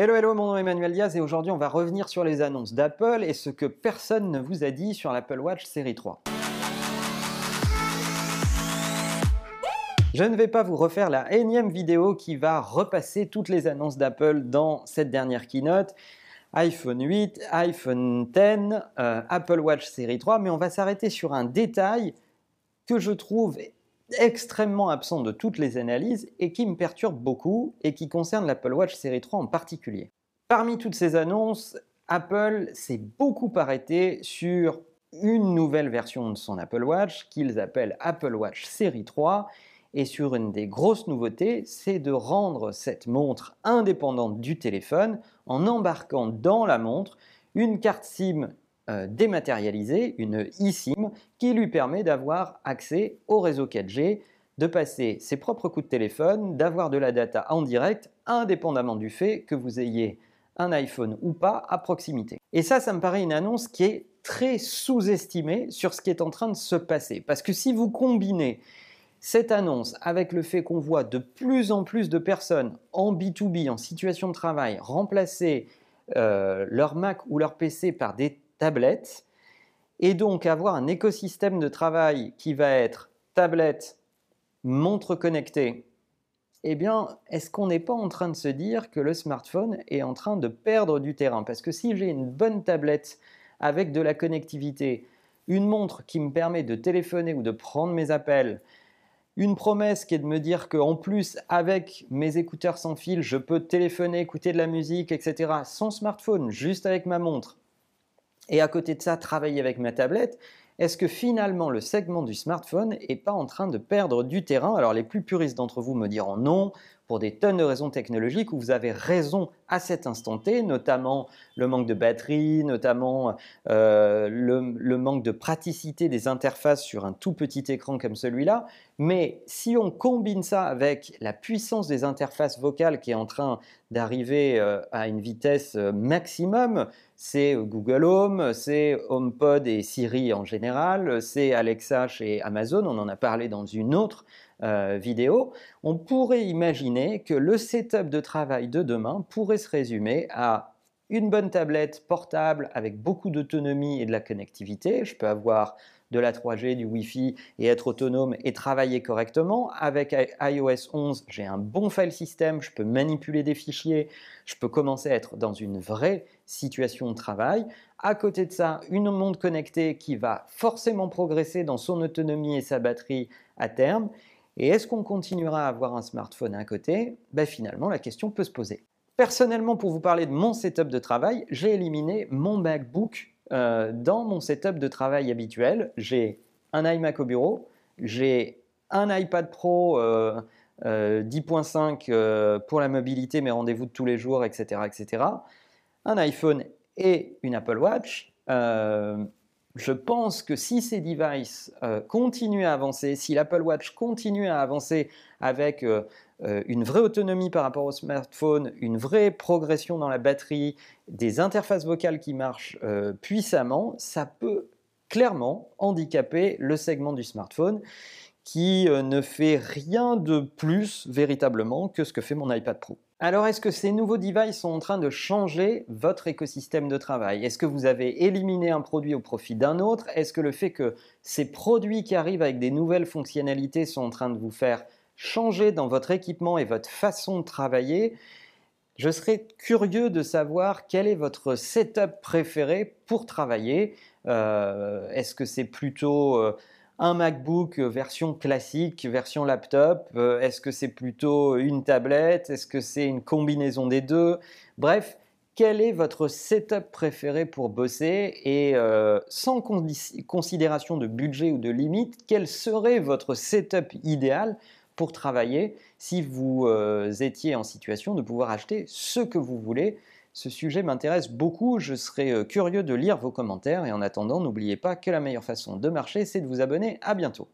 Hello, hello, mon nom est Emmanuel Diaz et aujourd'hui on va revenir sur les annonces d'Apple et ce que personne ne vous a dit sur l'Apple Watch série 3. Je ne vais pas vous refaire la énième vidéo qui va repasser toutes les annonces d'Apple dans cette dernière keynote. iPhone 8, iPhone 10, euh, Apple Watch série 3, mais on va s'arrêter sur un détail que je trouve extrêmement absent de toutes les analyses et qui me perturbe beaucoup et qui concerne l'Apple Watch série 3 en particulier. Parmi toutes ces annonces, Apple s'est beaucoup arrêté sur une nouvelle version de son Apple Watch qu'ils appellent Apple Watch série 3 et sur une des grosses nouveautés, c'est de rendre cette montre indépendante du téléphone en embarquant dans la montre une carte SIM euh, dématérialisée, une eSIM, qui lui permet d'avoir accès au réseau 4G, de passer ses propres coups de téléphone, d'avoir de la data en direct, indépendamment du fait que vous ayez un iPhone ou pas à proximité. Et ça, ça me paraît une annonce qui est très sous-estimée sur ce qui est en train de se passer. Parce que si vous combinez cette annonce avec le fait qu'on voit de plus en plus de personnes en B2B, en situation de travail, remplacer euh, leur Mac ou leur PC par des tablette, et donc avoir un écosystème de travail qui va être tablette, montre connectée, eh bien, est-ce qu'on n'est pas en train de se dire que le smartphone est en train de perdre du terrain? Parce que si j'ai une bonne tablette avec de la connectivité, une montre qui me permet de téléphoner ou de prendre mes appels, une promesse qui est de me dire qu'en plus, avec mes écouteurs sans fil, je peux téléphoner, écouter de la musique, etc., sans smartphone, juste avec ma montre, et à côté de ça travailler avec ma tablette, est-ce que finalement le segment du smartphone n'est pas en train de perdre du terrain? Alors les plus puristes d'entre vous me diront non, pour des tonnes de raisons technologiques où vous avez raison à cet instant T, notamment le manque de batterie, notamment euh, le, manque de praticité des interfaces sur un tout petit écran comme celui-là. Mais si on combine ça avec la puissance des interfaces vocales qui est en train d'arriver euh, à une vitesse euh, maximum, c'est Google Home, c'est HomePod et Siri en général, c'est Alexa chez Amazon, on en a parlé dans une autre euh, vidéo, on pourrait imaginer que le setup de travail de demain pourrait se résumer à une bonne tablette portable avec beaucoup d'autonomie et de la connectivité. Je peux avoir de la 3G, du Wi-Fi et être autonome et travailler correctement. Avec iOS 11, j'ai un bon file system, je peux manipuler des fichiers, je peux commencer à être dans une vraie situation de travail. À côté de ça, une montre connectée qui va forcément progresser dans son autonomie et sa batterie à terme. Et est-ce qu'on continuera à avoir un smartphone à côté? Ben Finalement, la question peut se poser. Personnellement, pour vous parler de mon setup de travail, j'ai éliminé mon MacBook euh, dans mon setup de travail habituel. J'ai un iMac au bureau, j'ai un iPad Pro 10.5 euh, euh, pour la mobilité, mes rendez-vous de tous les jours, etc., etc. Un iPhone et une Apple Watch je pense que si ces devices euh, continuent à avancer, si l'Apple Watch continue à avancer avec euh, euh, une vraie autonomie par rapport au smartphone, une vraie progression dans la batterie, des interfaces vocales qui marchent puissamment, ça peut clairement handicaper le segment du smartphone qui ne fait rien de plus véritablement que ce que fait mon iPad Pro. Alors, est-ce que ces nouveaux devices sont en train de changer votre écosystème de travail? Est-ce que vous avez éliminé un produit au profit d'un autre? Est-ce que le fait que ces produits qui arrivent avec des nouvelles fonctionnalités sont en train de vous faire changer dans votre équipement et votre façon de travailler? Je serais curieux de savoir quel est votre setup préféré pour travailler. Euh, est-ce que c'est plutôt... Euh, un MacBook euh, version classique, version laptop euh, Est-ce que c'est plutôt une tablette? Est-ce que c'est une combinaison des deux? Bref, quel est votre setup préféré pour bosser? Et euh, sans considération de budget ou de limite, quel serait votre setup idéal pour travailler si vous étiez en situation de pouvoir acheter ce que vous voulez? Ce sujet m'intéresse beaucoup, je serais euh, curieux de lire vos commentaires et en attendant, n'oubliez pas que la meilleure façon de marcher, c'est de vous abonner. À bientôt.